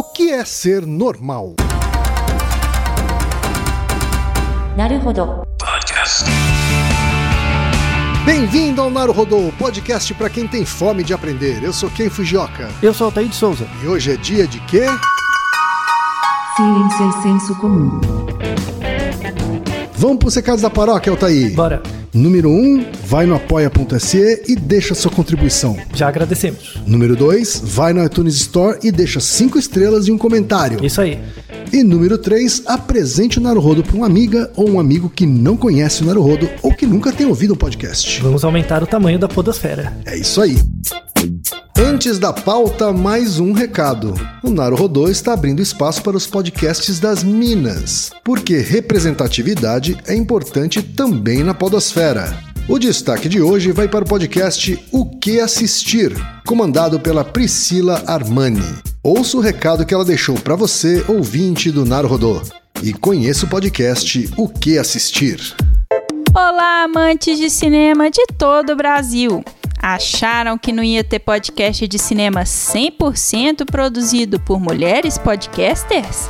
O que é ser normal? Naruhodo. Bem-vindo ao Naruhodô, podcast para quem tem fome de aprender. Eu sou Ken Fujioka. Eu sou Altair de Souza. E hoje é dia de quê? Ciência e senso comum. Vamos pros recados da paróquia, Altair. Bora. Número 1, um, vai no apoia.se e deixa sua contribuição. Já agradecemos. Número 2, vai no iTunes Store e deixa 5 estrelas e um comentário. Isso aí. E número 3, apresente o Naruhodo para uma amiga ou um amigo que não conhece o Naruhodo ou que nunca tem ouvido um podcast. Vamos aumentar o tamanho da podosfera. É isso aí. Antes da pauta, mais um recado. O Naruhodô está abrindo espaço para os podcasts das Minas, porque representatividade é importante também na podosfera. O destaque de hoje vai para o podcast O Que Assistir, comandado pela Priscila Armani. Ouça o recado que ela deixou para você, ouvinte do Naruhodô, e conheça o podcast O Que Assistir. Olá, amantes de cinema de todo o Brasil! Acharam que não ia ter podcast de cinema 100% produzido por mulheres podcasters?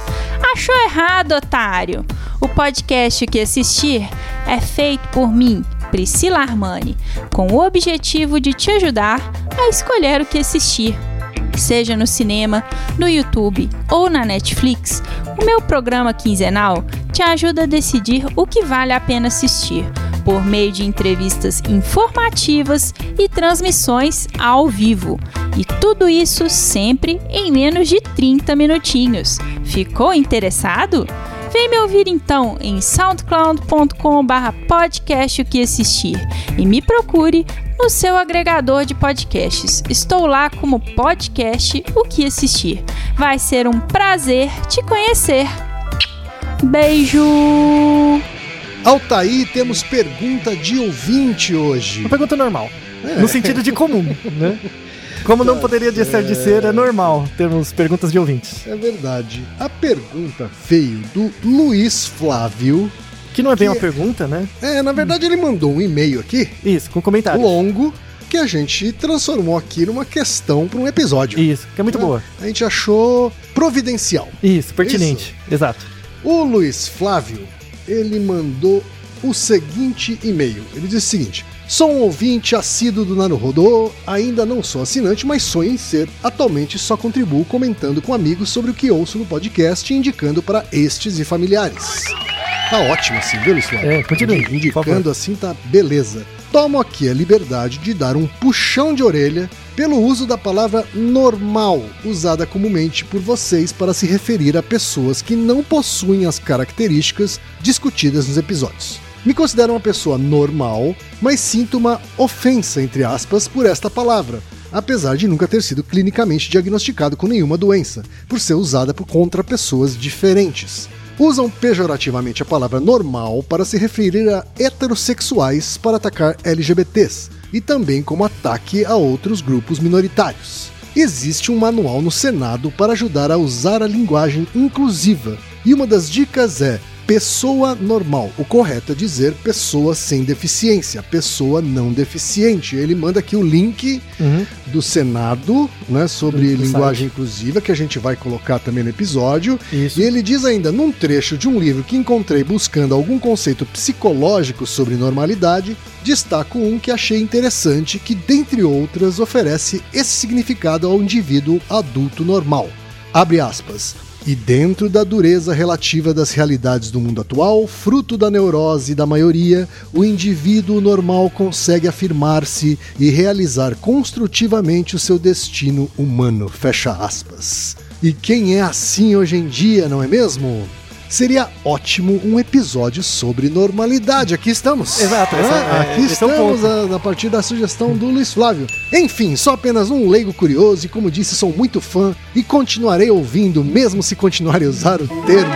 Achou errado, otário! O podcast que assistir é feito por mim, Priscila Armani, com o objetivo de te ajudar a escolher o que assistir. Seja no cinema, no YouTube ou na Netflix, o meu programa quinzenal te ajuda a decidir o que vale a pena assistir por meio de entrevistas informativas e transmissões ao vivo. E tudo isso sempre em menos de 30 minutinhos. Ficou interessado? Vem me ouvir então em soundcloud.com/barra podcast o que assistir e me procure no seu agregador de podcasts. Estou lá como podcast o que assistir. Vai ser um prazer te conhecer. Beijo! Altaí, temos pergunta de ouvinte hoje. Uma pergunta normal. É. No sentido de comum, né? Como não poderia deixar de ser, é normal termos perguntas de ouvintes. É verdade. A pergunta veio do Luiz Flávio. Que não é bem que... uma pergunta, né? É, na verdade ele mandou um e-mail aqui. Isso, com comentários. Longo, que a gente transformou aqui numa questão para um episódio. Isso, que é muito né? boa. A gente achou providencial. Isso, pertinente. Isso. Exato. O Luiz Flávio ele mandou o seguinte e-mail. Ele disse o seguinte: Sou um ouvinte assíduo do Naruhodô, ainda não sou assinante, mas sonho em ser. Atualmente só contribuo comentando com amigos sobre o que ouço no podcast e indicando para estes e familiares. Tá ótimo assim, viu, Luiz É, continue. Indicando assim tá beleza. Tomo aqui a liberdade de dar um puxão de orelha pelo uso da palavra normal, usada comumente por vocês para se referir a pessoas que não possuem as características discutidas nos episódios. Me considero uma pessoa normal, mas sinto uma ofensa, entre aspas, por esta palavra, apesar de nunca ter sido clinicamente diagnosticado com nenhuma doença, por ser usada contra pessoas diferentes usam pejorativamente a palavra normal para se referir a heterossexuais para atacar LGBTs e também como ataque a outros grupos minoritários. Existe um manual no Senado para ajudar a usar a linguagem inclusiva, e uma das dicas é pessoa normal. O correto é dizer pessoa sem deficiência, pessoa não deficiente. Ele manda aqui o link uhum. do Senado, né, sobre linguagem inclusiva, que a gente vai colocar também no episódio. Isso. E ele diz ainda, num trecho de um livro que encontrei buscando algum conceito psicológico sobre normalidade, destaco um que achei interessante, que, dentre outras, oferece esse significado ao indivíduo adulto normal. Abre aspas. E dentro da dureza relativa das realidades do mundo atual, fruto da neurose da maioria, o indivíduo normal consegue afirmar-se e realizar construtivamente o seu destino humano. Fecha aspas. E quem é assim hoje em dia, não é mesmo? Seria ótimo um episódio sobre normalidade. Aqui estamos. Exato. É, é, aqui estamos a, a, partir da sugestão do Luiz Flávio. Enfim, só apenas um leigo curioso e, como disse, sou muito fã e continuarei ouvindo, mesmo se continuarem a usar o termo.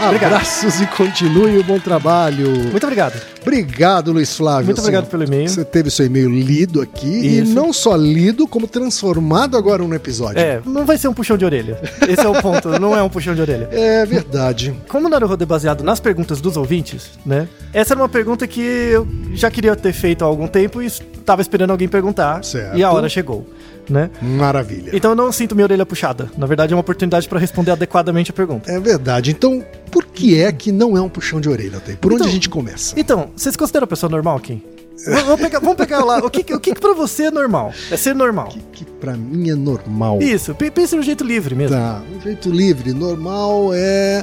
Abraços e continue o bom trabalho. Muito obrigado. Obrigado, Luiz Flávio. Muito obrigado pelo e-mail. Você teve seu e-mail lido aqui Isso. e não só lido, como transformado agora no episódio. É, não vai ser um puxão de orelha. Esse é o ponto, não é um puxão de orelha. É verdade. Como o Naruhodo é baseado nas perguntas dos ouvintes, né? Essa era uma pergunta que eu já queria ter feito há algum tempo e tava esperando alguém perguntar Certo. e a hora chegou, né? Maravilha. Então eu não sinto minha orelha puxada. Na verdade, é uma oportunidade para responder adequadamente a pergunta. É verdade. Então, por que é que não é um puxão de orelha, Tem? Por onde Então- a gente começa? Então, vocês consideram a pessoa normal, Kim? Vamos, pegar, vamos pegar lá. O que, que- o que, que pra você é normal? É ser normal. Que pra mim é normal. Isso, pe- pense no jeito livre mesmo. Tá, um jeito livre. Normal é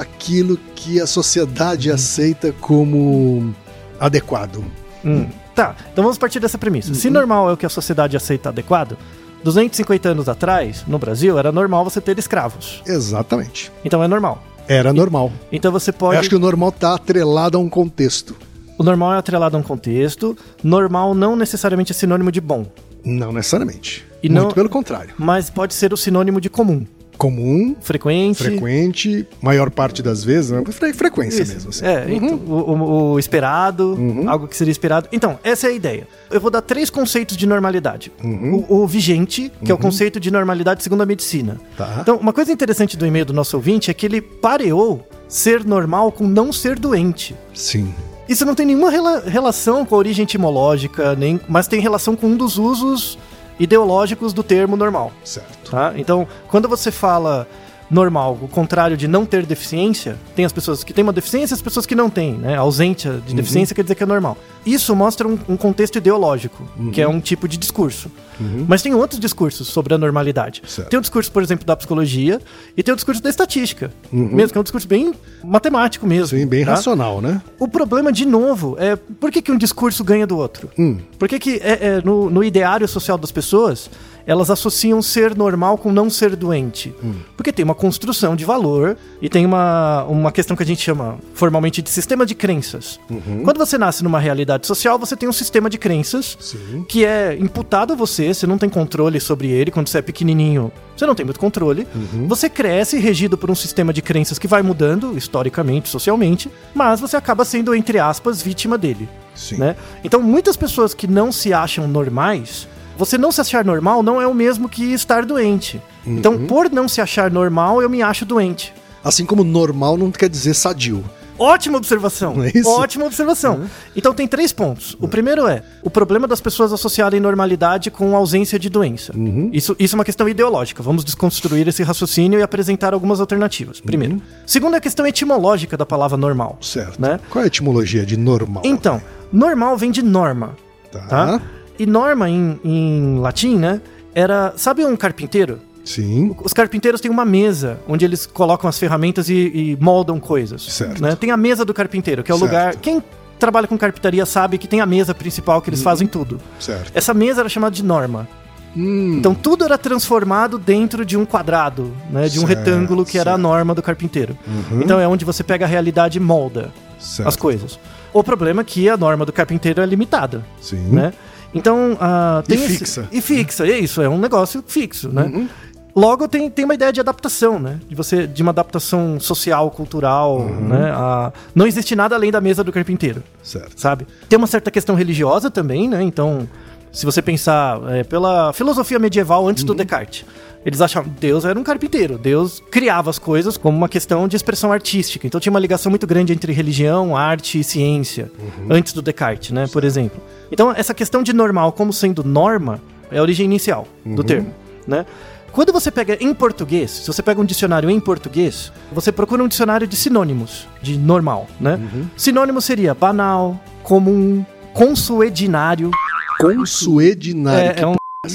aquilo que a sociedade aceita como adequado. Hum, Tá, então vamos partir dessa premissa. Se normal é o que a sociedade aceita adequado, 250 anos atrás, no Brasil, era normal você ter escravos. Exatamente. Então é normal. Era normal. Então você Eu pode. acho que o normal tá atrelado a um contexto. O normal é atrelado a um contexto. Normal não necessariamente é sinônimo de bom, Não necessariamente. E Muito não- pelo contrário. mas pode ser o sinônimo de comum. Comum, Frequente. frequente, maior parte das vezes, né? Fre- frequência Isso. mesmo. Assim. É, então, o, o- o esperado, Uhum. algo que seria esperado. Então, essa é a ideia. Eu vou dar três conceitos de normalidade. Uhum. O, o vigente, que é o conceito de normalidade segundo a medicina. Tá. Então, uma coisa interessante do e-mail do nosso ouvinte é que ele pareou ser normal com não ser doente. Sim. Isso não tem nenhuma rela- relação com a origem etimológica, nem, mas tem relação com um dos usos ideológicos do termo normal. Certo. Tá? Então, quando você fala normal, o contrário de não ter deficiência, tem as pessoas que têm uma deficiência e as pessoas que não têm, né? Ausência de deficiência quer dizer que é normal. Isso mostra um, um contexto ideológico, que é um tipo de discurso. Mas tem outros discursos sobre a normalidade. Certo. Tem o discurso, por exemplo, da psicologia e tem o discurso da estatística, mesmo que é um discurso bem matemático mesmo. Sim, bem tá? racional, né? O problema, de novo, é por que, que um discurso ganha do outro? Hum. Por que, que é, é, no, no ideário social das pessoas, elas associam ser normal com não ser doente? Porque tem uma construção de valor e tem uma, uma questão que a gente chama formalmente de sistema de crenças. Quando você nasce numa realidade social, você tem um sistema de crenças Sim. que é imputado a você, você não tem controle sobre ele. Quando você é pequenininho, você não tem muito controle. Você cresce regido por um sistema de crenças que vai mudando, historicamente, socialmente, mas você acaba sendo, entre aspas, vítima dele. Né? Então, muitas pessoas que não se acham normais, você não se achar normal não é o mesmo que estar doente. Então, por não se achar normal, eu me acho doente. Assim como normal não quer dizer sadio. Ótima observação. É? Ótima observação. Então tem três pontos. O primeiro é o problema das pessoas associarem normalidade com ausência de doença. Isso, isso é uma questão ideológica. Vamos desconstruir esse raciocínio e apresentar algumas alternativas. Primeiro. Segundo é a questão etimológica da palavra normal. Certo. Né? Qual é a etimologia de normal? Então, normal vem de norma. Tá. Tá? E norma em, em latim, né? Era. Sabe um carpinteiro? Sim. Os carpinteiros têm uma mesa onde eles colocam as ferramentas e, e moldam coisas. Certo. né? Tem a mesa do carpinteiro, que é o Certo. lugar. Quem trabalha com carpintaria sabe que tem a mesa principal que eles fazem tudo. Certo. Essa mesa era chamada de norma. Hum, Então tudo era transformado dentro de um quadrado, né? De um Certo, retângulo que era a certo. norma do carpinteiro. Uhum. Então é onde você pega a realidade e molda certo. as coisas. O problema é que a norma do carpinteiro é limitada Sim. né? Então, ah, tem E esse- fixa. e fixa, é isso, é um negócio fixo, né? Uhum. Logo tem, tem uma ideia de adaptação, né? De você de uma adaptação social, cultural, Uhum. né? Ah, não existe nada além da mesa do carpinteiro, Certo. sabe? Tem uma certa questão religiosa também, né? Então, se você pensar é, pela filosofia medieval antes do Uhum. Descartes, eles achavam que Deus era um carpinteiro. Deus criava as coisas como uma questão de expressão artística. Então tinha uma ligação muito grande entre religião, arte e ciência, Uhum. antes do Descartes, né? Por exemplo. Então essa questão de normal como sendo norma é a origem inicial do Uhum. termo, né? Quando você pega em português, se você pega um dicionário em português, você procura um dicionário de sinônimos de normal, né? Uhum. Sinônimo seria banal, comum, consuedinário. Consuedinário. É, é um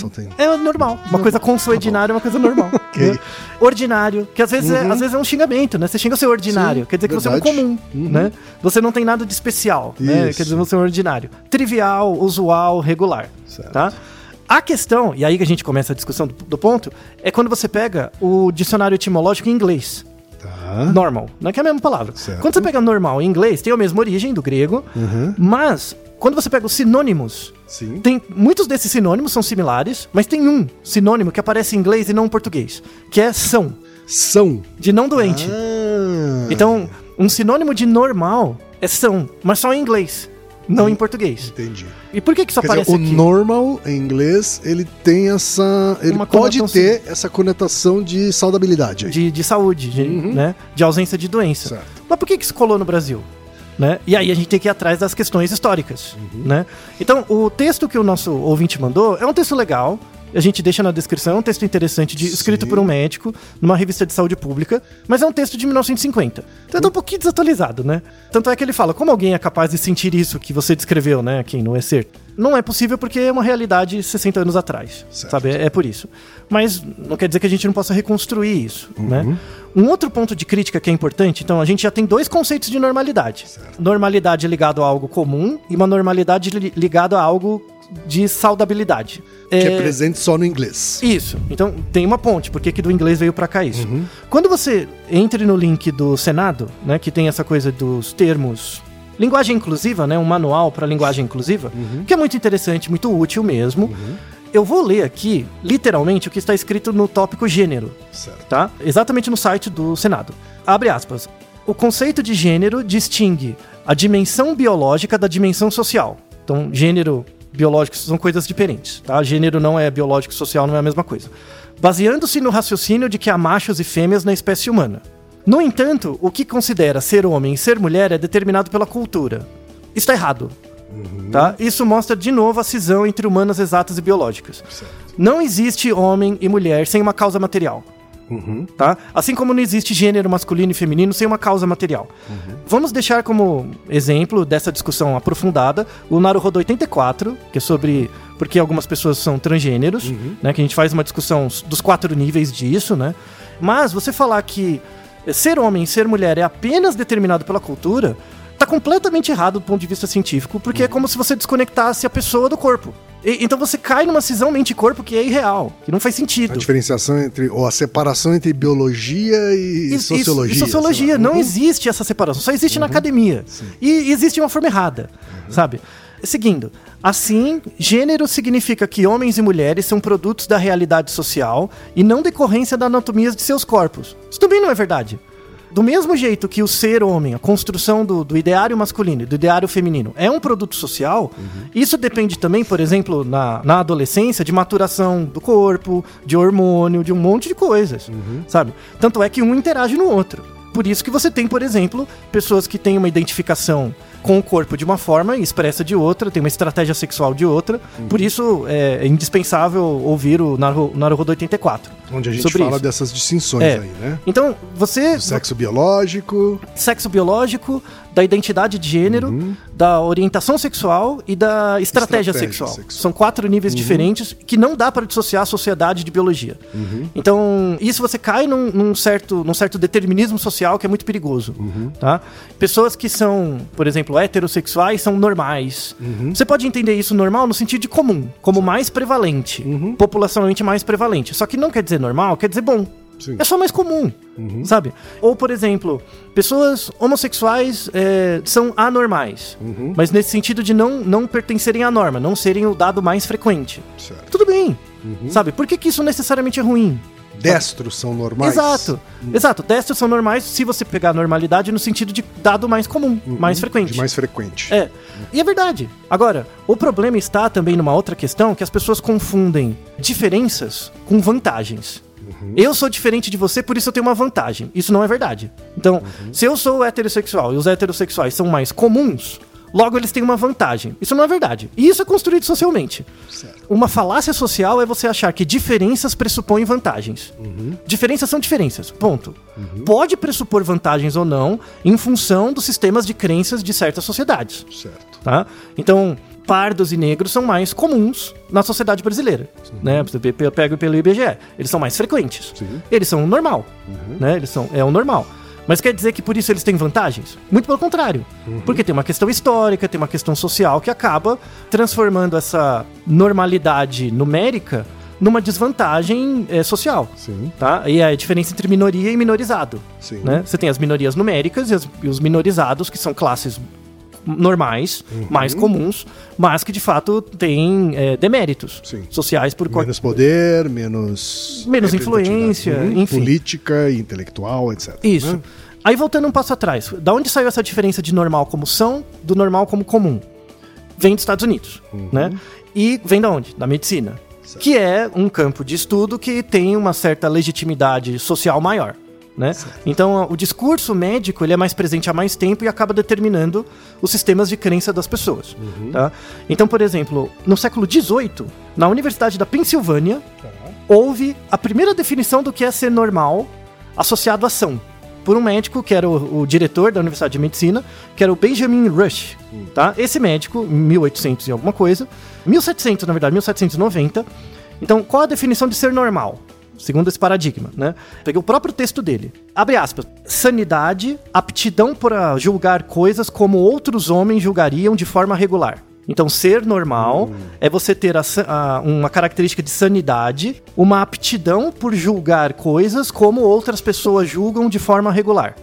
tem? é normal. Uma coisa consuedinária é uma coisa normal. Ok. né? Ordinário, que às vezes, é, às vezes é um xingamento, né? Você xinga o seu ordinário, Sim, quer dizer que você é um comum, Uhum. né? Você não tem nada de especial, né? Quer dizer, você é um ordinário. Trivial, usual, regular, Certo. tá? A questão, e aí que a gente começa a discussão do, do ponto, é quando você pega o dicionário etimológico em inglês. Tá. Normal, não é que é a mesma palavra. Certo. Quando você pega normal em inglês, tem a mesma origem do grego, Uhum. mas quando você pega os sinônimos, Sim. tem muitos desses sinônimos são similares, mas tem um sinônimo que aparece em inglês e não em português, que é são, São. de não doente. Ah. Então, um sinônimo de normal é são, mas só em inglês, não em português. Entendi. E por que que isso Quer aparece dizer, o aqui? normal em inglês, ele tem essa. Ele Uma pode conotação- ter essa conotação de saudabilidade aí. De, de saúde, de, Uhum. né? de ausência de doença. Certo. Mas por que que isso colou no Brasil? Né? E aí a gente tem que ir atrás das questões históricas. Né? Então, o texto que o nosso ouvinte mandou é um texto legal. A gente deixa na descrição, é um texto interessante, de, escrito por um médico, numa revista de saúde pública, mas é um texto de 1950. Então é um pouquinho desatualizado, né? Tanto é que ele fala, como alguém é capaz de sentir isso que você descreveu, né, aqui no ESER? Não é possível porque é uma realidade 60 anos atrás, Certo. sabe? É, é por isso. Mas não quer dizer que a gente não possa reconstruir isso, Uhum. né? Um outro ponto de crítica que é importante, então a gente já tem dois conceitos de normalidade. Normalidade ligado a algo comum e uma normalidade li- ligado a algo de saudabilidade. Que é presente só no inglês. Isso. Então tem uma ponte, porque que do inglês veio pra cá isso. Uhum. Quando você entre no link do Senado, né, que tem essa coisa dos termos linguagem inclusiva, né, um manual para linguagem inclusiva, Uhum. que é muito interessante, muito útil mesmo. Eu vou ler aqui, literalmente, o que está escrito no tópico gênero, Certo. tá? Exatamente no site do Senado. Abre aspas. O conceito de gênero distingue a dimensão biológica da dimensão social. Então, gênero biológico são coisas diferentes, tá? Gênero não é biológico e social, não é a mesma coisa. Baseando-se no raciocínio de que há machos e fêmeas na espécie humana. No entanto, o que considera ser homem e ser mulher é determinado pela cultura. Está errado. Tá? Isso mostra de novo a cisão entre humanas exatas e biológicas. Não existe homem e mulher sem uma causa material. Tá? Assim como não existe gênero masculino e feminino sem uma causa material. Vamos deixar como exemplo dessa discussão aprofundada o Naruhodo 84, que é sobre porque algumas pessoas são transgêneros, né? Que a gente faz uma discussão dos quatro níveis disso, né? Mas você falar que ser homem e ser mulher é apenas determinado pela cultura, tá completamente errado do ponto de vista científico, porque é como se você desconectasse a pessoa do corpo. E- então você cai numa cisão mente-corpo que é irreal, que não faz sentido. A diferenciação entre, ou a separação entre biologia e, Isso- sociologia. isso- e sociologia. Não Uhum. existe essa separação, só existe na academia. E existe uma forma errada, sabe? Seguindo, assim, gênero significa que homens e mulheres são produtos da realidade social e não decorrência da anatomia de seus corpos. Isso também não é verdade. Do mesmo jeito que o ser homem, a construção do, do ideário masculino e do ideário feminino é um produto social, isso depende também, por exemplo, na, na adolescência, de maturação do corpo, de hormônio, de um monte de coisas, sabe? Tanto é que um interage no outro. Por isso que você tem, por exemplo, pessoas que têm uma identificação com o corpo de uma forma e expressa de outra, tem uma estratégia sexual de outra. Por isso é indispensável ouvir o Naru- Naruhodo 84. Onde a gente sobre fala isso. dessas distinções É. aí, né? Então, você. O sexo biológico, Sexo biológico, da identidade de gênero, da orientação sexual e da estratégia, Estratégia sexual. sexual. São quatro níveis diferentes que não dá para dissociar a sociedade de biologia. Então, isso você cai num, num certo, num certo determinismo social que é muito perigoso. Tá? Pessoas que são, por exemplo, heterossexuais são normais. Você pode entender isso normal no sentido de comum, como mais prevalente, populacionalmente mais prevalente. Só que não quer dizer normal, quer dizer bom. Sim. É só mais comum, sabe? Ou, por exemplo, pessoas homossexuais é, são anormais, mas nesse sentido de não, não pertencerem à norma, não serem o dado mais frequente. certo. Tudo bem, sabe? Por que, que isso necessariamente é ruim? Destros são normais. Exato, exato. Testes são normais se você pegar a normalidade no sentido de dado mais comum, mais frequente. Uhum. De mais frequente. É, e é verdade. Agora, o problema está também numa outra questão que as pessoas confundem diferenças com vantagens. Eu sou diferente de você, por isso eu tenho uma vantagem. Isso não é verdade. Então, se eu sou heterossexual e os heterossexuais são mais comuns, logo eles têm uma vantagem. Isso não é verdade. E isso é construído socialmente. Certo. Uma falácia social é você achar que diferenças pressupõem vantagens. Diferenças são diferenças, ponto. Pode pressupor vantagens ou não em função dos sistemas de crenças de certas sociedades. Certo. Tá? Então, pardos e negros são mais comuns na sociedade brasileira. Né? Você pe- pe- pega pelo IBGE, eles são mais frequentes. Sim. Eles são o normal. Né? Eles são, é o normal. Mas quer dizer que por isso eles têm vantagens? Muito pelo contrário. Porque tem uma questão histórica, tem uma questão social que acaba transformando essa normalidade numérica numa desvantagem eh, social. Sim. Tá? E é a diferença entre minoria e minorizado. Sim. Né? Você tem as minorias numéricas e, as- e os minorizados, que são classes normais, Uhum. mais comuns, mas que de fato têm eh, deméritos Sim. sociais por Menos poder, menos. Menos influência, Uhum. enfim. Política, intelectual, etc. Isso. né? Aí voltando um passo atrás, da onde saiu essa diferença de normal como são do normal como comum? Vem dos Estados Unidos, né? E vem da onde? Da medicina. Que é um campo de estudo que tem uma certa legitimidade social maior. Né? Então, o discurso médico ele é mais presente há mais tempo e acaba determinando os sistemas de crença das pessoas. Tá? Então, por exemplo, no século XVIII, na Universidade da Pensilvânia, houve a primeira definição do que é ser normal associado à ação. Por um médico que era o, o diretor da Universidade de Medicina, que era o Benjamin Rush. Tá? Esse médico, em 1800 e alguma coisa, 1700 na verdade, 1790. Então, qual a definição de ser normal? Segundo esse paradigma, né? Peguei o próprio texto dele. Abre aspas. Sanidade, aptidão para julgar coisas como outros homens julgariam de forma regular. Então, ser normal é você ter a a- uma característica de sanidade, uma aptidão por julgar coisas como outras pessoas julgam de forma regular.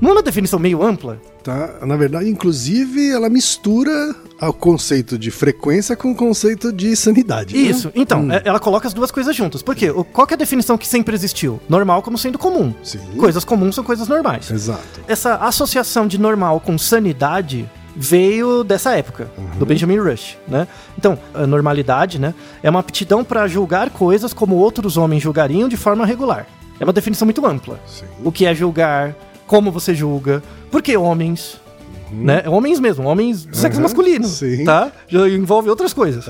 Não é uma definição meio ampla? Tá? Na verdade, inclusive, ela mistura o conceito de frequência com o conceito de sanidade. né? Isso. Então, é- ela coloca as duas coisas juntas. Por quê? Qual que é a definição que sempre existiu? Normal como sendo comum. Sim. Coisas comuns são coisas normais. Exato. Essa associação de normal com sanidade veio dessa época, do Benjamin Rush, né? Então, a normalidade, né, é uma aptidão para julgar coisas como outros homens julgariam de forma regular. É uma definição muito ampla. Sim. O que é julgar, como você julga, por que homens, né? Homens mesmo, homens do sexo Uhum, masculino, sim. tá? Já envolve outras coisas.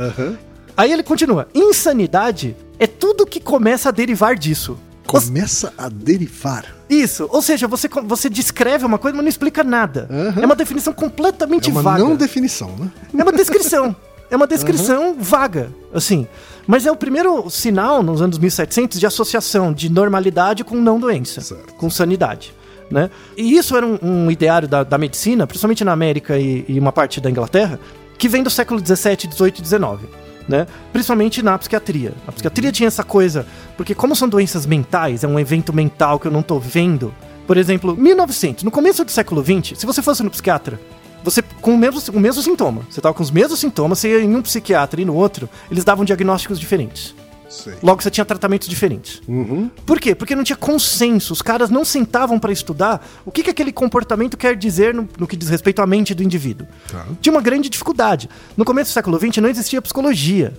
Aí ele continua: insanidade é tudo que começa a derivar disso. Começa a derivar. Isso, ou seja, você, você descreve uma coisa, mas não explica nada. Aham. É uma definição completamente É uma vaga. não definição, né? É uma descrição. É uma descrição vaga, assim. Mas é o primeiro sinal, nos anos 1700, de associação de normalidade com não doença, Certo. com sanidade. Né? E isso era um, um ideário da, da medicina, principalmente na América e, e uma parte da Inglaterra, que vem do século 17, 18 e 19. Né? Principalmente na psiquiatria. A psiquiatria tinha essa coisa, porque como são doenças mentais, é um evento mental que eu não tô vendo. Por exemplo, 1900, no começo do século 20, se você fosse no psiquiatra, você com o mesmo, o mesmo sintoma, você tava com os mesmos sintomas, você ia em um psiquiatra e no outro, eles davam diagnósticos diferentes. Sei. Logo você tinha tratamentos diferentes. Uhum. Por quê? Porque não tinha consenso. Os caras não sentavam para estudar o que, que aquele comportamento quer dizer no, no que diz respeito à mente do indivíduo. Tá. Tinha uma grande dificuldade. No começo do século XX não existia psicologia.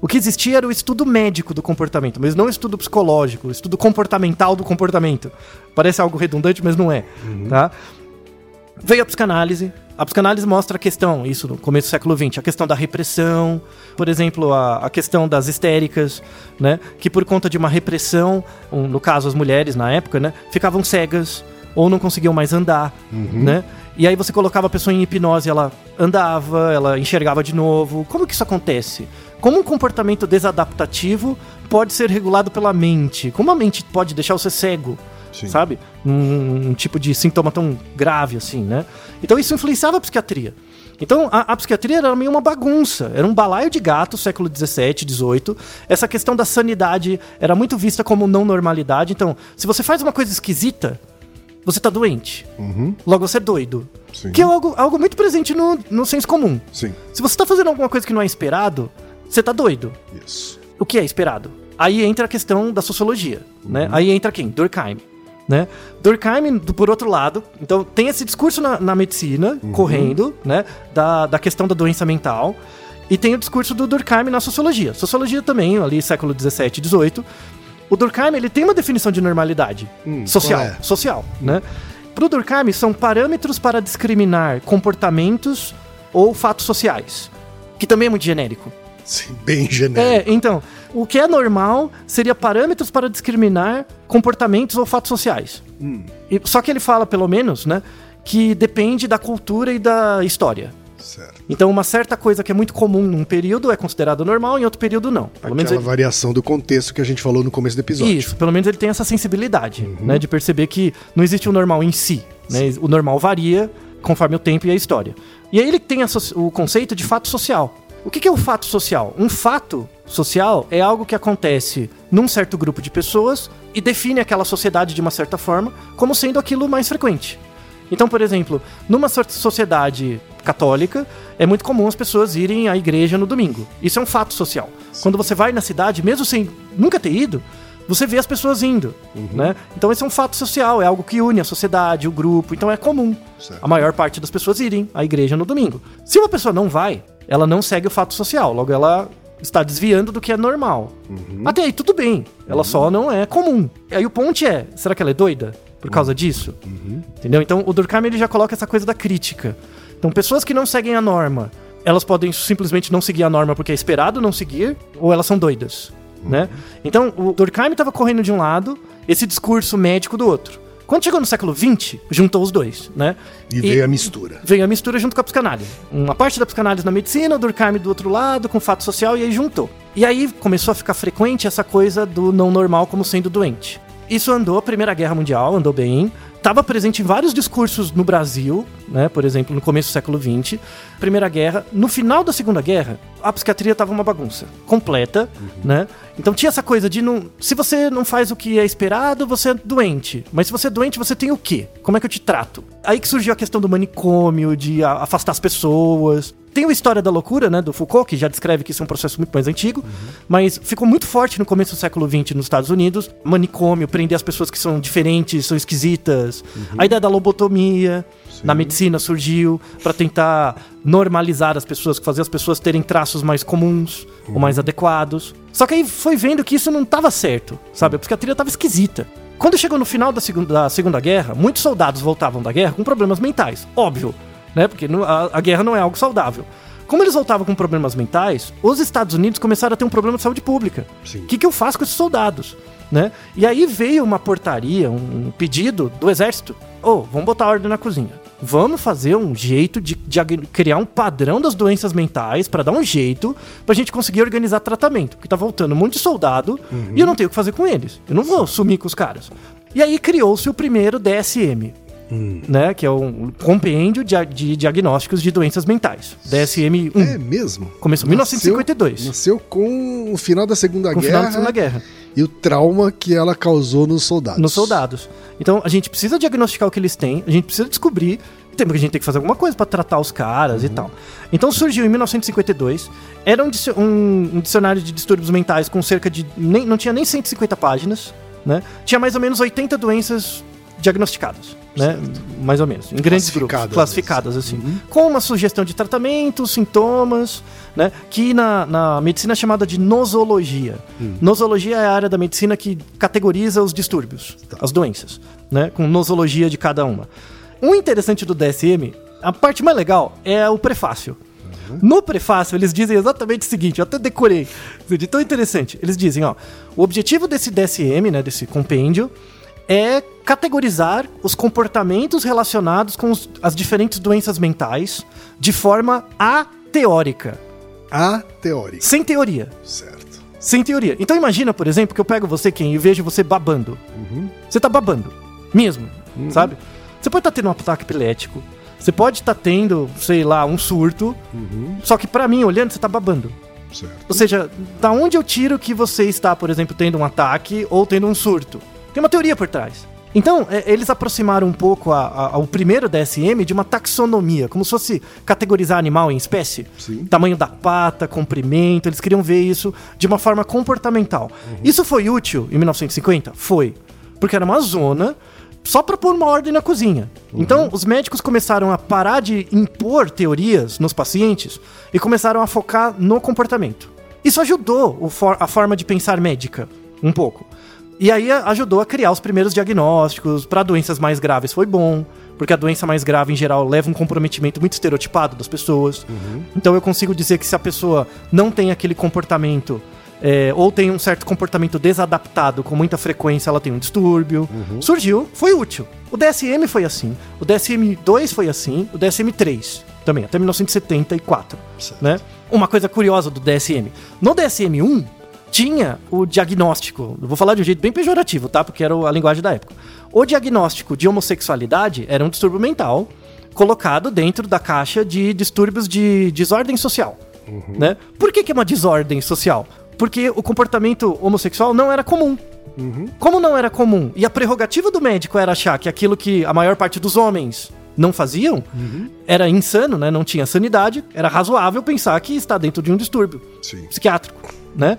O que existia era o estudo médico do comportamento, mas não o estudo psicológico, o estudo comportamental do comportamento. Parece algo redundante, mas não é. Tá? Veio a psicanálise. A psicanálise mostra a questão, isso no começo do século XX, a questão da repressão, por exemplo, a, a questão das histéricas, né? Que por conta de uma repressão, um, no caso as mulheres na época, né? Ficavam cegas ou não conseguiam mais andar, né? E aí você colocava a pessoa em hipnose, ela andava, ela enxergava de novo. Como que isso acontece? Como um comportamento desadaptativo pode ser regulado pela mente? Como a mente pode deixar você cego? Sim. sabe? Um, um tipo de sintoma tão grave assim, né? Então isso influenciava a psiquiatria. Então a, a psiquiatria era meio uma bagunça, era um balaio de gato, século 17, 18. Essa questão da sanidade era muito vista como não normalidade. Então, se você faz uma coisa esquisita, você tá doente. Logo você é doido. Sim. Que é algo, algo muito presente no, no senso comum. Sim. Se você tá fazendo alguma coisa que não é esperado, você tá doido. Isso. O que é esperado? Aí entra a questão da sociologia, né? Aí entra quem? Durkheim, né? Durkheim, por outro lado, então tem esse discurso na, na medicina, correndo, né? Da, da questão da doença mental. E tem o discurso do Durkheim na sociologia. Sociologia também, ali século 17 e 18. O Durkheim, ele tem uma definição de normalidade Hum, social, é? social, né? Pro Durkheim, são parâmetros para discriminar comportamentos ou fatos sociais, que também é muito genérico. Sim, bem genérico. É, então, o que é normal seria parâmetros para discriminar comportamentos ou fatos sociais. E- só que ele fala, pelo menos, né, que depende da cultura e da história. Certo. Então, uma certa coisa que é muito comum num período é considerado normal, em outro período não. Pelo Aquela menos ele, variação do contexto que a gente falou no começo do episódio. isso, pelo menos ele tem essa sensibilidade, né, de perceber que não existe o normal em si, né, o normal varia conforme o tempo e a história. E aí ele tem o conceito de fato social. O que que é o fato social? Um fato social é algo que acontece num certo grupo de pessoas e define aquela sociedade de uma certa forma como sendo aquilo mais frequente. Então, por exemplo, numa so- sociedade católica, é muito comum as pessoas irem à igreja no domingo. Isso é um fato social. Quando você vai na cidade, mesmo sem nunca ter ido, você vê as pessoas indo, né? Então esse é um fato social, é algo que une a sociedade, o grupo, então é comum Certo. a maior parte das pessoas irem à igreja no domingo. Se uma pessoa não vai, ela não segue o fato social, logo ela está desviando do que é normal. Até aí tudo bem, ela só não é comum. Aí o ponto é, será que ela é doida por causa disso? Entendeu? Então o Durkheim ele já coloca essa coisa da crítica. Então pessoas que não seguem a norma, elas podem simplesmente não seguir a norma porque é esperado não seguir, ou elas são doidas, né? Então o Durkheim estava correndo de um lado, esse discurso médico do outro. Quando chegou no século XX, juntou os dois, né? E, veio a mistura. veio a mistura junto com a psicanálise. Uma parte da psicanálise na medicina, o Durkheim do outro lado, com fato social, e aí juntou. E aí começou a ficar frequente essa coisa do não normal como sendo doente. Isso andou a Primeira Guerra Mundial, andou bem. Estava presente em vários discursos no Brasil, né? Por exemplo, no começo do século XX. Primeira Guerra. No final da Segunda Guerra, a psiquiatria estava uma bagunça completa, né? Então tinha essa coisa de não. Se você não faz o que é esperado, você é doente. Mas se você é doente, você tem o quê? Como é que eu te trato? Aí que surgiu a questão do manicômio, de a- afastar as pessoas. Tem o História da Loucura, né, do Foucault, que já descreve que isso é um processo muito mais antigo, mas ficou muito forte no começo do século XX nos Estados Unidos. Manicômio, prender as pessoas que são diferentes, são esquisitas. A ideia da lobotomia na medicina surgiu para tentar normalizar as pessoas, fazer as pessoas terem traços mais comuns ou mais adequados. Só que aí foi vendo que isso não estava certo, sabe? A psiquiatria estava esquisita. Quando chegou no final da segunda, da segunda Guerra, muitos soldados voltavam da guerra com problemas mentais. Óbvio, né? Porque a, a guerra não é algo saudável. Como eles voltavam com problemas mentais, os Estados Unidos começaram a ter um problema de saúde pública. O que, que eu faço com esses soldados? Né? E aí veio uma portaria, um pedido do exército. Ô, vamos botar ordem na cozinha. Vamos fazer um jeito de, de criar um padrão das doenças mentais para dar um jeito pra gente conseguir organizar tratamento. Porque tá voltando um monte de soldado e eu não tenho o que fazer com eles. Eu não vou sumir com os caras. E aí criou-se o primeiro DSM, né? Que é um compêndio de, de diagnósticos de doenças mentais. DSM-1. É mesmo? Começou em 1952. Nasceu com o final da Segunda Com o Guerra. final da Segunda Guerra. E o trauma que ela causou nos soldados. nos soldados. Então a gente precisa diagnosticar o que eles têm, a gente precisa descobrir, tem que a gente tem que fazer alguma coisa pra tratar os caras e tal. Então surgiu em 1952, era um, um- um dicionário de distúrbios mentais com cerca de nem, não tinha nem 150 páginas, né? Tinha mais ou menos 80 doenças diagnosticadas, né? Mais ou menos, em grandes grupos, Classificadas. classificadas assim, com uma sugestão de tratamento, sintomas, né? Que na, na medicina é chamada de nosologia. Nosologia é a área da medicina que categoriza os distúrbios, as doenças, né? Com nosologia de cada uma. O interessante do DSM, a parte mais legal é o prefácio. No prefácio, eles dizem exatamente o seguinte, eu até decorei, de tão interessante. Eles dizem, ó, o objetivo desse DSM, né, desse compêndio, é categorizar os comportamentos relacionados com os- as diferentes doenças mentais de forma ateórica, A teórica. sem teoria. Certo. Sem teoria. Então imagina, por exemplo, que eu pego você, quem, e vejo você babando. Você tá babando. Mesmo. Sabe? Você pode estar tendo um ataque epilético. Você pode estar tendo, sei lá, um surto. Só que pra mim, olhando, você tá babando. Certo. Ou seja, da onde eu tiro que você está, por exemplo, tendo um ataque ou tendo um surto? Tem uma teoria por trás. Então, é, eles aproximaram um pouco a- a- ao primeiro DSM de uma taxonomia, como se fosse categorizar animal em espécie. Sim. Tamanho da pata, comprimento, eles queriam ver isso de uma forma comportamental. Isso foi útil em 1950? Foi. Porque era uma zona só para pôr uma ordem na cozinha. Então, os médicos começaram a parar de impor teorias nos pacientes e começaram a focar no comportamento. Isso ajudou o for- a forma de pensar médica, um pouco. E aí ajudou a criar os primeiros diagnósticos. Para doenças mais graves foi bom, porque a doença mais grave em geral leva um comprometimento muito estereotipado das pessoas. Então eu consigo dizer que se a pessoa não tem aquele comportamento é, ou tem um certo comportamento desadaptado com muita frequência, ela tem um distúrbio. Surgiu, foi útil. O DSM foi assim, o DSM-2 foi assim, o DSM-3 também, até 1974. Né? Uma coisa curiosa do DSM: no DSM-1 tinha o diagnóstico, vou falar de um jeito bem pejorativo, tá? Porque era a linguagem da época. O diagnóstico de homossexualidade era um distúrbio mental colocado dentro da caixa de distúrbios de desordem social. Né? Por que, que é uma desordem social? Porque o comportamento homossexual não era comum. Como não era comum e a prerrogativa do médico era achar que aquilo que a maior parte dos homens não faziam era insano, né? Não tinha sanidade, era razoável pensar que está dentro de um distúrbio Sim. psiquiátrico, né?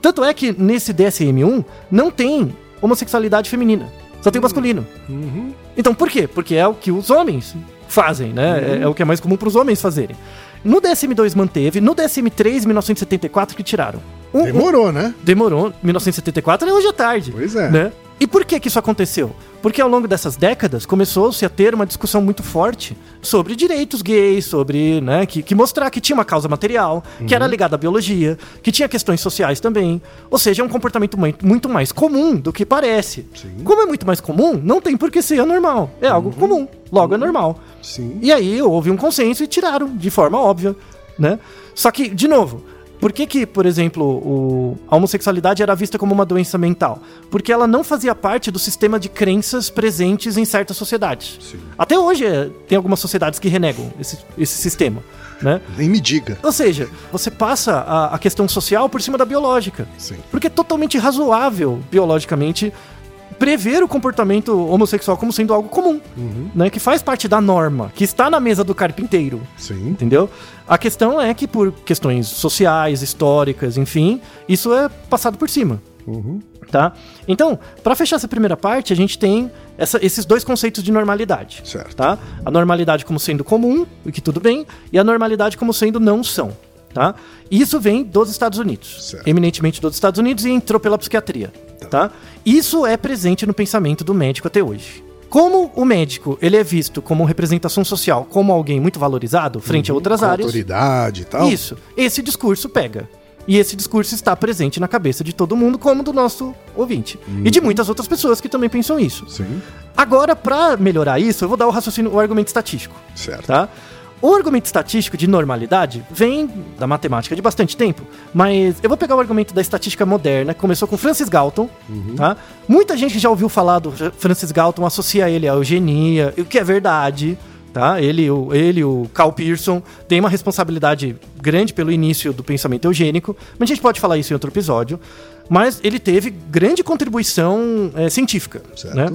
Tanto é que nesse DSM-1 não tem homossexualidade feminina, só tem masculino. Então por quê? Porque é o que os homens fazem, né? É, é o que é mais comum para os homens fazerem. No DSM-2 manteve, no DSM-3, 1974, que tiraram. Um- um- Demorou, né? demorou, 1974 é hoje à tarde. Pois é. Né? E por que que isso aconteceu? Porque ao longo dessas décadas começou-se a ter uma discussão muito forte sobre direitos gays, sobre, né, que, que mostrar que tinha uma causa material, que era ligada à biologia, que tinha questões sociais também. Ou seja, é um comportamento mui- muito mais comum do que parece. Sim. Como é muito mais comum, não tem por que ser anormal. É algo comum, logo é normal. Sim. E aí houve um consenso e tiraram de forma óbvia, né? Só que, de novo, por que que, por exemplo, o- a homossexualidade era vista como uma doença mental? Porque ela não fazia parte do sistema de crenças presentes em certas sociedades. Sim. Até hoje é, tem algumas sociedades que renegam esse, esse sistema, né? Nem me diga. Ou seja, você passa a, a questão social por cima da biológica. Sim. Porque é totalmente razoável, biologicamente, prever o comportamento homossexual como sendo algo comum, né? Que faz parte da norma, que está na mesa do carpinteiro, Sim. entendeu? A questão é que por questões sociais, históricas, enfim, isso é passado por cima. Uhum. Tá? Então, para fechar essa primeira parte, a gente tem essa- esses dois conceitos de normalidade. Certo. Tá? A normalidade como sendo comum, o que tudo bem, e a normalidade como sendo não são. Tá? Isso vem dos Estados Unidos, Certo. eminentemente dos Estados Unidos e entrou pela psiquiatria. Tá? Isso é presente no pensamento do médico até hoje. Como o médico ele é visto como representação social, como alguém muito valorizado frente a outras áreas, autoridade e tal. isso. Esse discurso pega. E esse discurso está presente na cabeça de todo mundo, como do nosso ouvinte. E de muitas outras pessoas que também pensam isso. Sim. Agora, para melhorar isso, eu vou dar o raciocínio, o argumento estatístico, Certo. tá? O argumento estatístico de normalidade vem da matemática de bastante tempo, mas eu vou pegar o argumento da estatística moderna, que começou com Francis Galton, tá? Muita gente já ouviu falar do Francis Galton, associa ele à eugenia, o que é verdade, tá? Ele, o, ele, o Carl Pearson, tem uma responsabilidade grande pelo início do pensamento eugênico, mas a gente pode falar isso em outro episódio. Mas ele teve grande contribuição eh, científica, Certo. né?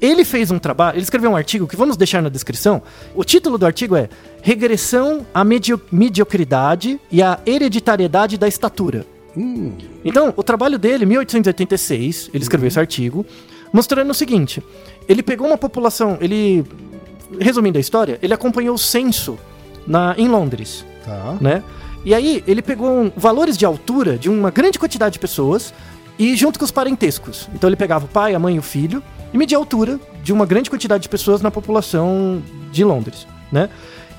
Ele fez um trabalho, ele escreveu um artigo que vamos deixar na descrição. O título do artigo é Regressão à medio- mediocridade e à hereditariedade da estatura. Hum, Então, o trabalho dele, 1886, ele escreveu esse artigo, mostrando o seguinte: ele pegou uma população, ele. Resumindo a história, ele acompanhou o censo na, em Londres tá. né? E aí ele pegou valores de altura de uma grande quantidade de pessoas e junto com os parentescos. Então ele pegava o pai, a mãe e o filho e media a altura de uma grande quantidade de pessoas na população de Londres, né?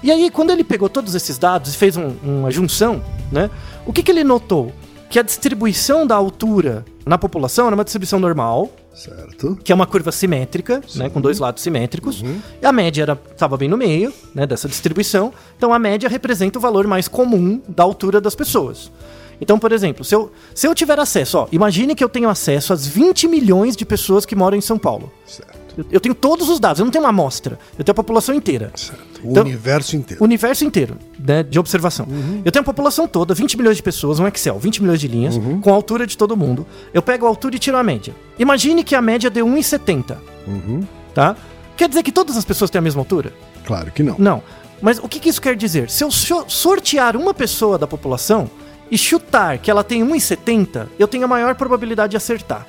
E aí quando ele pegou todos esses dados e fez um- uma junção, né? O que, que ele notou? Que a distribuição da altura na população era uma distribuição normal, Certo. que é uma curva simétrica, né, com dois lados simétricos. E a média estava bem no meio, né, dessa distribuição. Então a média representa o valor mais comum da altura das pessoas. Então, por exemplo, se eu, se eu tiver acesso, ó, imagine que eu tenho acesso às 20 milhões de pessoas que moram em São Paulo. Certo. Eu, eu tenho todos os dados, eu não tenho uma amostra, eu tenho a população inteira. Certo. O Então- universo inteiro. O universo inteiro, né, de observação. Eu tenho a população toda, 20 milhões de pessoas, um Excel, 20 milhões de linhas, com a altura de todo mundo. Eu pego a altura e tiro a média. Imagine que a média deu 1,70, Uhum. tá? Quer dizer que todas as pessoas têm a mesma altura? Claro que não. Não. Mas o que, que isso quer dizer? Se eu so- sortear uma pessoa da população e chutar que ela tem 1,70, eu tenho a maior probabilidade de acertar.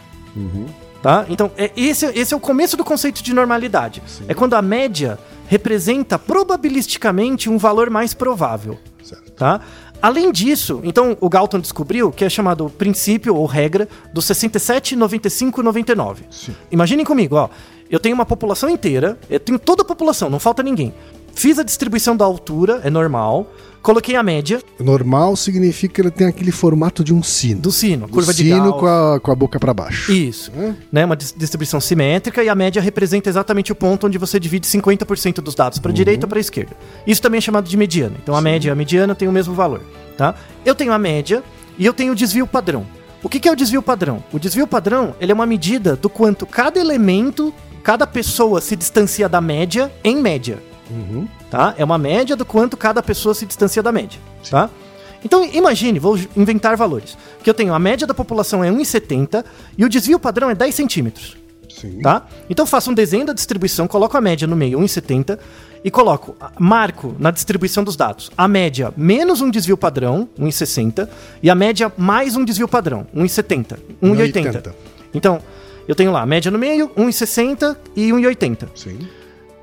Tá? Então, é, esse, esse é o começo do conceito de normalidade. É quando a média representa probabilisticamente um valor mais provável. Certo. Tá? Além disso, então o Galton descobriu que é chamado princípio ou regra do 67, 95 99. Sim. Imaginem comigo, ó. Eu tenho uma população inteira, eu tenho toda a população, não falta ninguém. Fiz a distribuição da altura, é normal. Coloquei a média Normal significa que ele tem aquele formato de um sino. do sino, Do curva de sino Gauss. com a, com a boca para baixo. Isso. Hum. Né, uma dis- distribuição simétrica e a média representa exatamente o ponto onde você divide 50% dos dados para direita ou para esquerda. Isso também é chamado de mediana. Então a média e a mediana têm o mesmo valor, tá? Eu tenho a média e eu tenho o desvio padrão. O que que é o desvio padrão? O desvio padrão ele é uma medida do quanto cada elemento, cada pessoa se distancia da média em média. Uhum. tá? É uma média do quanto cada pessoa se distancia da média, tá? Então imagine, vou inventar valores, que eu tenho a média da população é 1,70 e o desvio padrão é 10 centímetros, Sim. tá? Então eu faço um desenho da distribuição, coloco a média no meio, 1,70, e coloco, marco na distribuição dos dados, a média menos um desvio padrão, 1,60, e a média mais um desvio padrão, 1,70, 1,80. 1,80. Então, eu tenho lá a média no meio, 1,60 e 1,80. Sim.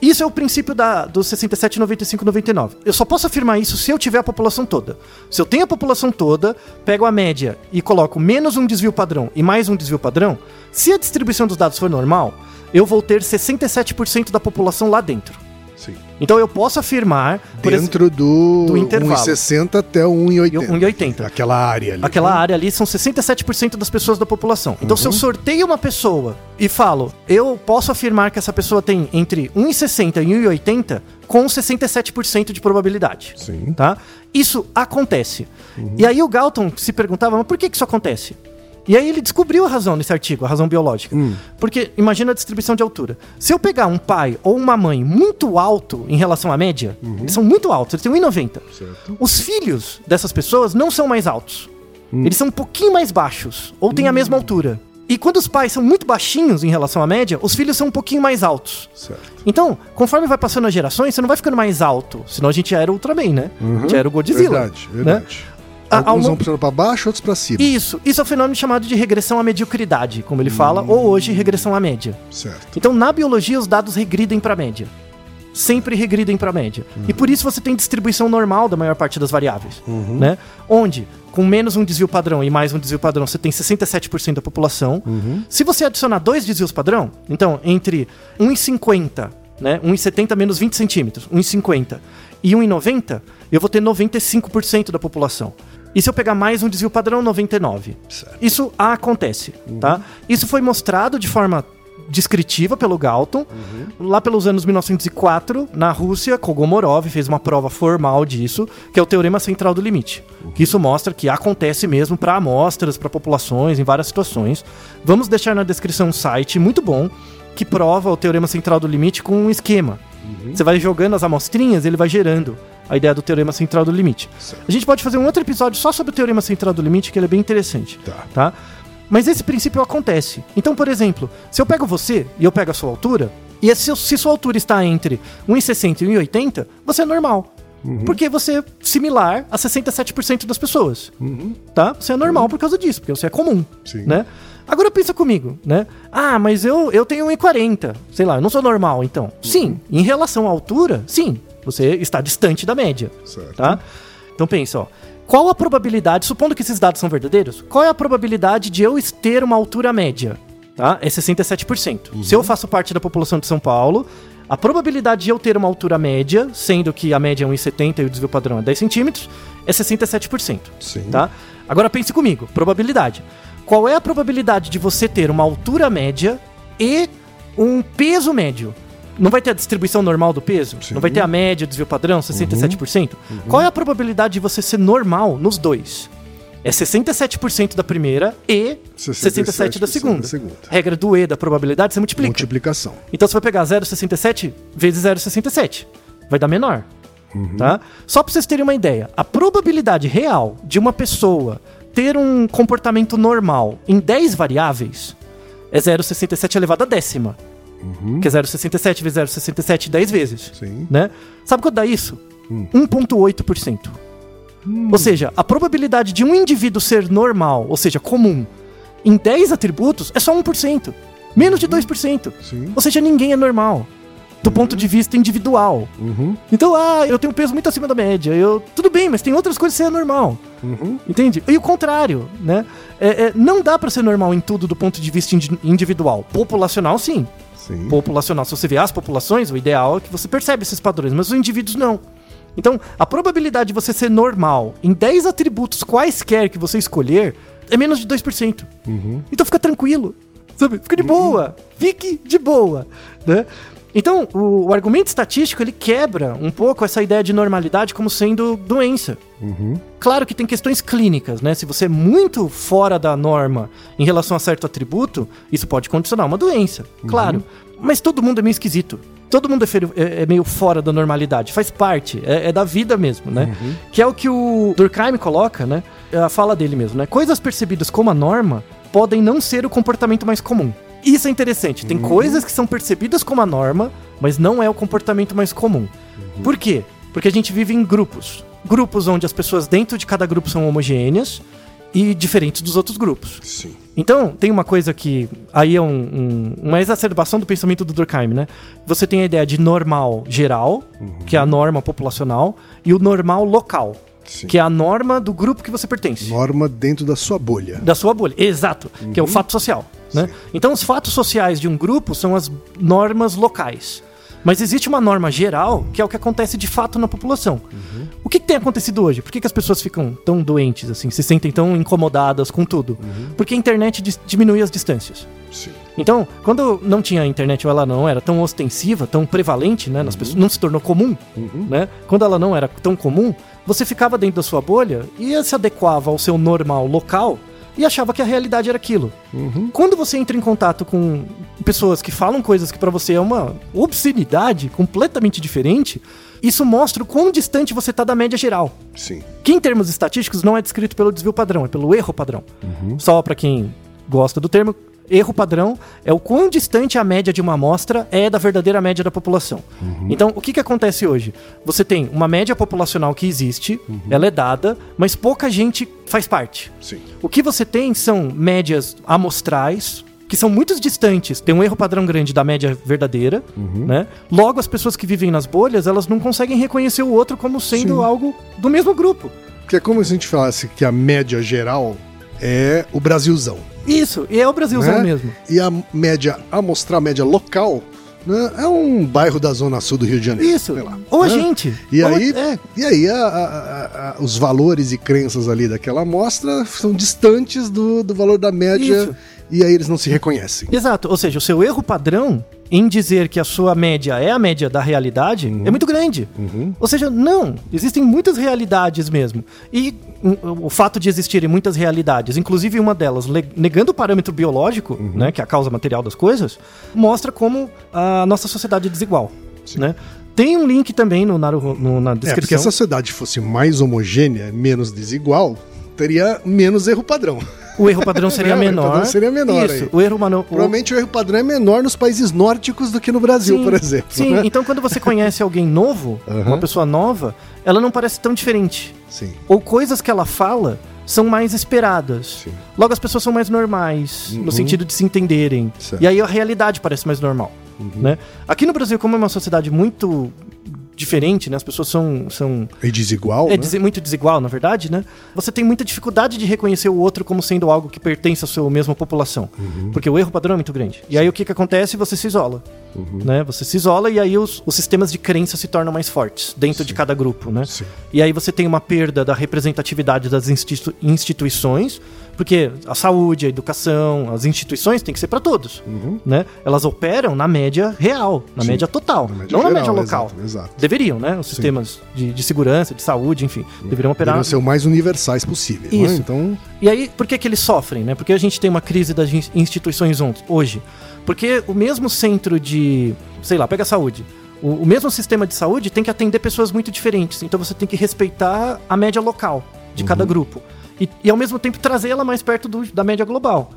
Isso é o princípio da, dos 67, 95, 99. Eu só posso afirmar isso se eu tiver a população toda. Se eu tenho a população toda, pego a média e coloco menos um desvio padrão e mais um desvio padrão, se a distribuição dos dados for normal, eu vou ter 67% da população lá dentro. Sim. Então eu posso afirmar, Dentro do, do intervalo. 1,60 até o 1,80. 1,80. Aquela área ali. Aquela né? área ali são 67% das pessoas da população. Então, se eu Uhum. sorteio uma pessoa e falo, eu posso afirmar que essa pessoa tem entre 1,60 e 1,80 com 67% de probabilidade. Sim. Tá? Isso acontece. Uhum. E aí o Galton se perguntava, mas por que, que isso acontece? E aí ele descobriu a razão nesse artigo, a razão biológica. Hum. Porque imagina a distribuição de altura. Se eu pegar um pai ou uma mãe muito alto em relação à média, eles são muito altos, eles têm 1,90. Uhum. Certo. Os filhos dessas pessoas não são mais altos. Hum. Eles são um pouquinho mais baixos, ou têm a mesma altura. E quando os pais são muito baixinhos em relação à média, os filhos são um pouquinho mais altos. Certo. Então, conforme vai passando as gerações, você não vai ficando mais alto. Senão a gente já era Ultraman, né? A gente já era o Godzilla. Uhum. Verdade, né? Alguns vão puxando pra baixo, outros pra cima. Isso, isso é um fenômeno chamado de regressão à mediocridade, como ele Hum. fala, ou hoje regressão à média. Certo. Então, na biologia, os dados regridem para a média. Sempre regridem para a média. E por isso você tem distribuição normal da maior parte das variáveis. Né? Onde, com menos um desvio padrão e mais um desvio padrão, você tem 67% da população. Se você adicionar dois desvios padrão, então, entre 1,50, né? 1,70 menos 20 centímetros, 1,50 e 1,90, eu vou ter 95% da população. E se eu pegar mais um desvio padrão, 99. Certo. Isso acontece, tá? Isso foi mostrado de forma descritiva pelo Galton, lá pelos anos 1904, na Rússia, Kogomorov fez uma prova formal disso, que é o teorema central do limite. Que isso mostra que acontece mesmo para amostras, para populações, em várias situações. Vamos deixar na descrição um site muito bom que prova o teorema central do limite com um esquema. Você vai jogando as amostrinhas, ele vai gerando a ideia do teorema central do limite. Certo. A gente pode fazer um outro episódio só sobre o teorema central do limite, que ele é bem interessante Tá. tá? Mas esse princípio acontece. Então, por exemplo, se eu pego você e eu pego a sua altura, e se, se sua altura está entre 1,60 e 1,80, você é normal. Porque você é similar a 67% das pessoas. Tá? Você é normal por causa disso, porque você é comum. Sim. Né? Agora pensa comigo, né? Ah, mas eu, eu tenho 1,40. Sei lá, eu não sou normal, então. Sim, em relação à altura, sim. Você está distante da média. Certo. Tá? Então pensa, ó. Qual a probabilidade, supondo que esses dados são verdadeiros, qual é a probabilidade de eu ter uma altura média? Tá? É 67%. Se eu faço parte da população de São Paulo, a probabilidade de eu ter uma altura média, sendo que a média é 1,70 e o desvio padrão é 10 centímetros, é 67%. Sim. Tá? Agora pense comigo, probabilidade. Qual é a probabilidade de você ter uma altura média e um peso médio? Não vai ter a distribuição normal do peso? Sim. Não vai ter a média, desvio padrão, 67%? Qual é a probabilidade de você ser normal nos dois? É 67% da primeira e 67% da 67% segunda. da segunda. Regra do E da probabilidade, você multiplica. Multiplicação. Então você vai pegar 0,67 vezes 0,67. Vai dar menor. Tá? Só pra vocês terem uma ideia, a probabilidade real de uma pessoa ter um comportamento normal em 10 variáveis é 0,67 elevado a décima. Que é 0,67 vezes 0,67 10 vezes. Sim. Né? Sabe quanto dá isso? 1,8%. Ou seja, a probabilidade de um indivíduo ser normal, ou seja, comum, em 10 atributos é só 1%. Menos de 2%. Sim. Ou seja, ninguém é normal. Do ponto de vista individual. Uhum. Então, ah, eu tenho um peso muito acima da média. Eu, tudo bem, mas tem outras coisas que é normal. Uhum. Entende? E o contrário, né? É, é, não dá pra ser normal em tudo do ponto de vista indi- individual. Populacional, sim. Sim. Populacional, se você vê as populações, o ideal é que você percebe esses padrões, mas os indivíduos não. Então, a probabilidade de você ser normal em 10 atributos quaisquer que você escolher é menos de 2%. Então fica tranquilo. Sabe? Fica de boa. Fique de boa. Né? Então, o, o argumento estatístico ele quebra um pouco essa ideia de normalidade como sendo doença. Claro que tem questões clínicas, né? Se você é muito fora da norma em relação a certo atributo, isso pode condicionar uma doença, claro. Mas todo mundo é meio esquisito. Todo mundo é, é- é meio fora da normalidade, faz parte, é, é da vida mesmo, né? Que é o que o Durkheim coloca, né? É a fala dele mesmo, né? Coisas percebidas como a norma podem não ser o comportamento mais comum. Isso é interessante. Tem coisas que são percebidas como a norma, mas não é o comportamento mais comum. Por quê? Porque a gente vive em grupos. Grupos onde as pessoas dentro de cada grupo são homogêneas e diferentes dos outros grupos. Sim. Então, tem uma coisa que. Aí é um- um- uma exacerbação do pensamento do Durkheim, né? Você tem a ideia de normal geral, que é a norma populacional, e o normal local, Sim. que é a norma do grupo que você pertence. Norma dentro da sua bolha. Da sua bolha. Exato. Que é o fato social. Né? Então, os fatos sociais de um grupo são as normas locais. Mas existe uma norma geral, que é o que acontece de fato na população. O que, que tem acontecido hoje? Por que, que as pessoas ficam tão doentes, assim, se sentem tão incomodadas com tudo? Porque a internet diminui as distâncias. Sim. Então, quando não tinha internet ou ela não era tão ostensiva, tão prevalente, né, nas pessoas, não se tornou comum, né? Quando ela não era tão comum, você ficava dentro da sua bolha e se adequava ao seu normal local e achava que a realidade era aquilo. Quando você entra em contato com pessoas que falam coisas que pra você é uma obscenidade completamente diferente, isso mostra o quão distante você tá da média geral. Sim. Que em termos estatísticos não é descrito pelo desvio padrão, é pelo erro padrão. Só pra quem gosta do termo, erro padrão é o quão distante a média de uma amostra é da verdadeira média da população. Então, o que, que acontece hoje? Você tem uma média populacional que existe, ela é dada, mas pouca gente faz parte. Sim. O que você tem são médias amostrais, que são muito distantes, tem um erro padrão grande da média verdadeira, né? Logo, as pessoas que vivem nas bolhas, elas não conseguem reconhecer o outro como sendo Sim. algo do mesmo grupo. Porque é como se a gente falasse que a média geral é o Brasilzão. Isso, e é o Brasilzão né? mesmo. E a média, a mostrar a média local, né, é um bairro da zona sul do Rio de Janeiro. Isso. lá, Ou a né? gente. E aí, é. e aí a- a- a- a- os valores e crenças ali daquela amostra são distantes do, do valor da média Isso. e aí eles não se reconhecem. Exato. Ou seja, o seu erro padrão em dizer que a sua média é a média da realidade é muito grande. Ou seja, não. Existem muitas realidades mesmo. E hum, o fato de existirem muitas realidades, inclusive uma delas negando o parâmetro biológico, né, que é a causa material das coisas, mostra como a nossa sociedade é desigual. Né? Tem um link também no, no- na É, porque se descrição. a sociedade fosse mais homogênea, menos desigual, teria menos erro padrão. O erro padrão seria Não, o erro menor. padrão seria menor Isso. aí. O erro mano... o- Provavelmente o erro padrão é menor nos países nórdicos do que no Brasil, Sim, por exemplo. Sim, né? então quando você conhece alguém novo, Aham. uma pessoa nova, ela não parece tão diferente. Sim. Ou coisas que ela fala são mais esperadas. Sim. Logo as pessoas são mais normais, no sentido de se entenderem. Certo. E aí a realidade parece mais normal. Né? Aqui no Brasil, como é uma sociedade muito diferente, né? As pessoas são, são E desigual, é né? dese- muito desigual, na verdade, né? Você tem muita dificuldade de reconhecer o outro como sendo algo que pertence à sua mesma população. Uhum. Porque o erro padrão é muito grande. E aí o que, que acontece? Você se isola. Uhum. Né? Você se isola e aí os, os sistemas de crença se tornam mais fortes dentro de cada grupo, né? Sim. E aí você tem uma perda da representatividade das institu- instituições, porque a saúde, a educação, as instituições têm que ser para todos, né? Elas operam na média real, na Uhum. Sim. média total, Na média não na geral, média local. exato, exato. Deveriam, né? Os sistemas de, de segurança, de saúde, enfim, deveriam operar. Deveriam ser o mais universais possível. né? Isso. Então, E aí, por que, que eles sofrem, né? Porque a gente tem uma crise das in- instituições hoje. Porque o mesmo centro de, sei lá, pega a saúde. O, o mesmo sistema de saúde tem que atender pessoas muito diferentes. Então você tem que respeitar a média local de cada grupo. E, e ao mesmo tempo trazê-la mais perto do- da média global.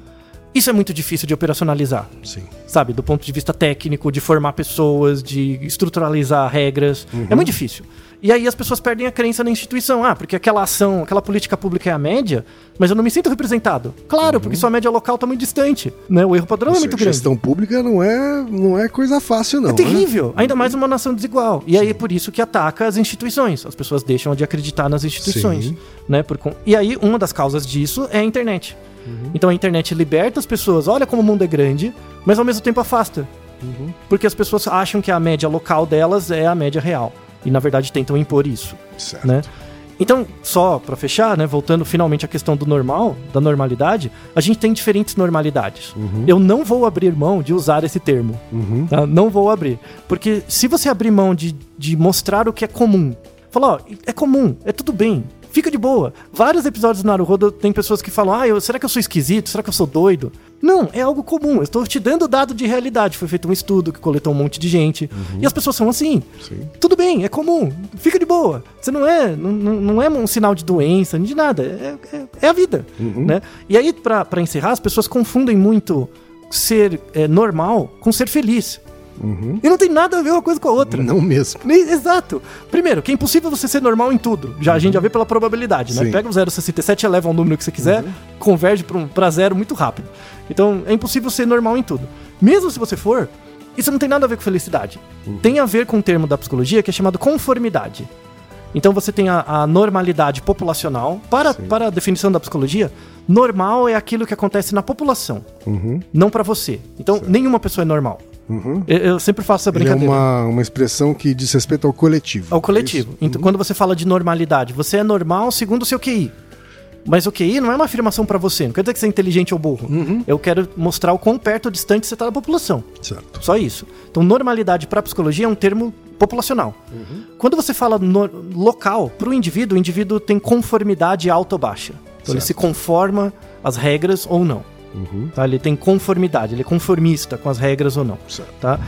Isso é muito difícil de operacionalizar sim. sabe? Do ponto de vista técnico, de formar pessoas, de estruturalizar regras. É muito difícil. E aí as pessoas perdem a crença na instituição. Ah, porque aquela ação, aquela política pública é a média, mas eu não me sinto representado. Claro, porque sua média local tá muito distante. Né? O erro padrão é Ou muito seja, grande. Gestão pública não é, não é coisa fácil, não. É né? terrível, ainda mais uma nação desigual. E aí é por isso que ataca as instituições. As pessoas deixam de acreditar nas instituições. Sim. Né? Por E aí, uma das causas disso é a internet. Então a internet liberta as pessoas, olha como o mundo é grande, mas ao mesmo tempo afasta. Porque as pessoas acham que a média local delas é a média real. E na verdade tentam impor isso. Certo. Né? Então, só pra fechar, né, voltando finalmente à questão do normal, da normalidade, a gente tem diferentes normalidades. Eu não vou abrir mão de usar esse termo. tá? Não vou abrir. Porque se você abrir mão de, de mostrar o que é comum, falar, ó, é comum, é tudo bem, fica de boa. Vários episódios do Naruhodo tem pessoas que falam, ah, eu, será que eu sou esquisito? Será que eu sou doido? Não, é algo comum. Eu estou te dando dado de realidade. Foi feito um estudo que coletou um monte de gente. E as pessoas são assim. Sim. Tudo bem, é comum. Fica de boa. Você não é, não, não é um sinal de doença, nem de nada. É, é- é a vida. Né? E aí, pra encerrar, as pessoas confundem muito ser é, normal com ser feliz. E não tem nada a ver uma coisa com a outra. Não mesmo. Exato. Primeiro, que é impossível você ser normal em tudo. Já a gente já vê pela probabilidade, né? Sim. Pega o 0,67 e eleva ao número que você quiser, converge pra um- pra zero muito rápido. Então, é impossível ser normal em tudo. Mesmo se você for, isso não tem nada a ver com felicidade. Tem a ver com um termo da psicologia que é chamado conformidade. Então você tem a, a normalidade populacional. Para, para a definição da psicologia, normal é aquilo que acontece na população, não pra você. Então, nenhuma pessoa é normal. Eu, eu sempre faço essa Ele é brincadeira. uma, uma expressão que diz respeito ao coletivo. Ao coletivo. Então, quando você fala de normalidade, você é normal segundo o seu QI. Mas o QI não é uma afirmação pra você, não quer dizer que você é inteligente ou burro. Eu quero mostrar o quão perto ou distante você tá da população. Certo. Só isso. Então, normalidade para psicologia é um termo populacional. Quando você fala no- local, para o indivíduo, o indivíduo tem conformidade alta ou baixa. Então, ele Certo. se conforma às regras ou não. Tá? Ele tem conformidade, ele é conformista com as regras ou não. Certo. Tá?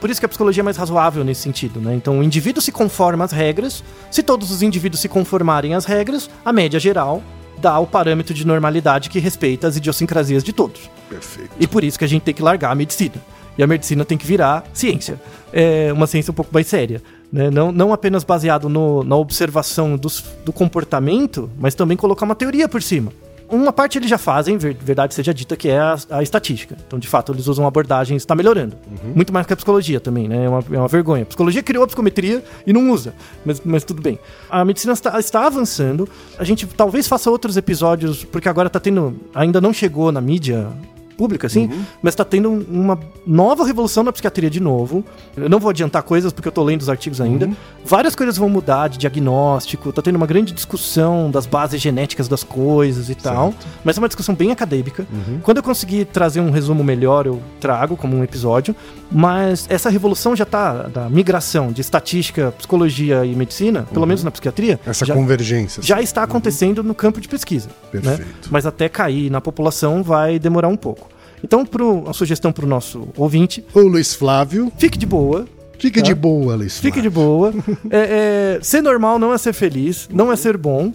Por isso que a psicologia é mais razoável nesse sentido, né? Então, o indivíduo se conforma às regras. Se todos os indivíduos se conformarem às regras, a média geral dá o parâmetro de normalidade que respeita as idiosincrasias de todos. Perfeito. E por isso que a gente tem que largar a medicina. E a medicina tem que virar ciência. É uma ciência um pouco mais séria. Né? Não, não apenas baseado no- na observação dos- do comportamento, mas também colocar uma teoria por cima. Uma parte eles já fazem, ver- verdade seja dita, que é a, a estatística. Então, de fato, eles usam abordagens, está melhorando. Muito mais que a psicologia também, né? É uma, é uma vergonha. A psicologia criou a psicometria e não usa, mas, mas tudo bem. A medicina está, está avançando. A gente talvez faça outros episódios, porque agora está tendo. Ainda não chegou na mídia pública, assim, mas tá tendo um- uma nova revolução na psiquiatria de novo. Eu não vou adiantar coisas porque eu tô lendo os artigos ainda. Várias coisas vão mudar de diagnóstico, tá tendo uma grande discussão das bases genéticas das coisas e tal. Mas é uma discussão bem acadêmica. Quando eu conseguir trazer um resumo melhor, eu trago como um episódio. Mas essa revolução já tá da migração de estatística, psicologia e medicina, pelo menos na psiquiatria, Essa já, convergência. já está acontecendo no campo de pesquisa. né? Perfeito. Mas até cair na população vai demorar um pouco. Então, pro, a sugestão para o nosso ouvinte, Ô Luiz Flávio, fique de boa. fique Tá. de boa, Luiz Flávio. Fique de boa. É, é, ser normal não é ser feliz, não é ser bom,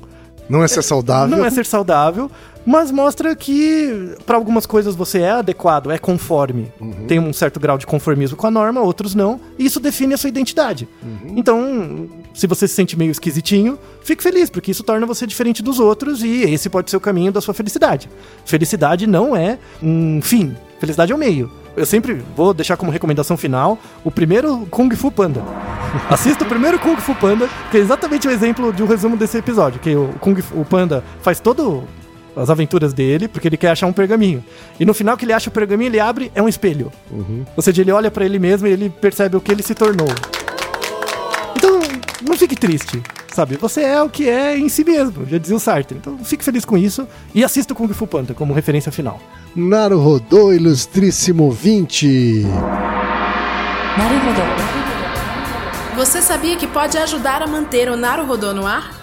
Não é ser saudável. não é ser saudável, mas mostra que para algumas coisas você é adequado, é conforme. Tem um certo grau de conformismo com a norma, outros não, e isso define a sua identidade. Então, se você se sente meio esquisitinho, fique feliz, porque isso torna você diferente dos outros e esse pode ser o caminho da sua felicidade. Felicidade não é um fim, felicidade é o meio. Eu sempre vou deixar como recomendação final o primeiro Kung Fu Panda. Assista o primeiro Kung Fu Panda, que é exatamente o exemplo de um resumo desse episódio, que o Kung Fu o Panda faz todo as aventuras dele, porque ele quer achar um pergaminho. E no final que ele acha o pergaminho, ele abre, é um espelho. Uhum. Ou seja, ele olha para ele mesmo e ele percebe o que ele se tornou. Então, não fique triste, sabe? Você é o que é em si mesmo, já dizia o Sartre. Então, fique feliz com isso e assista o Kung Fu Panda como referência final. Naruhodô, ilustríssimo 20. Naruhodô. Você sabia que pode ajudar a manter o Naruhodô no ar?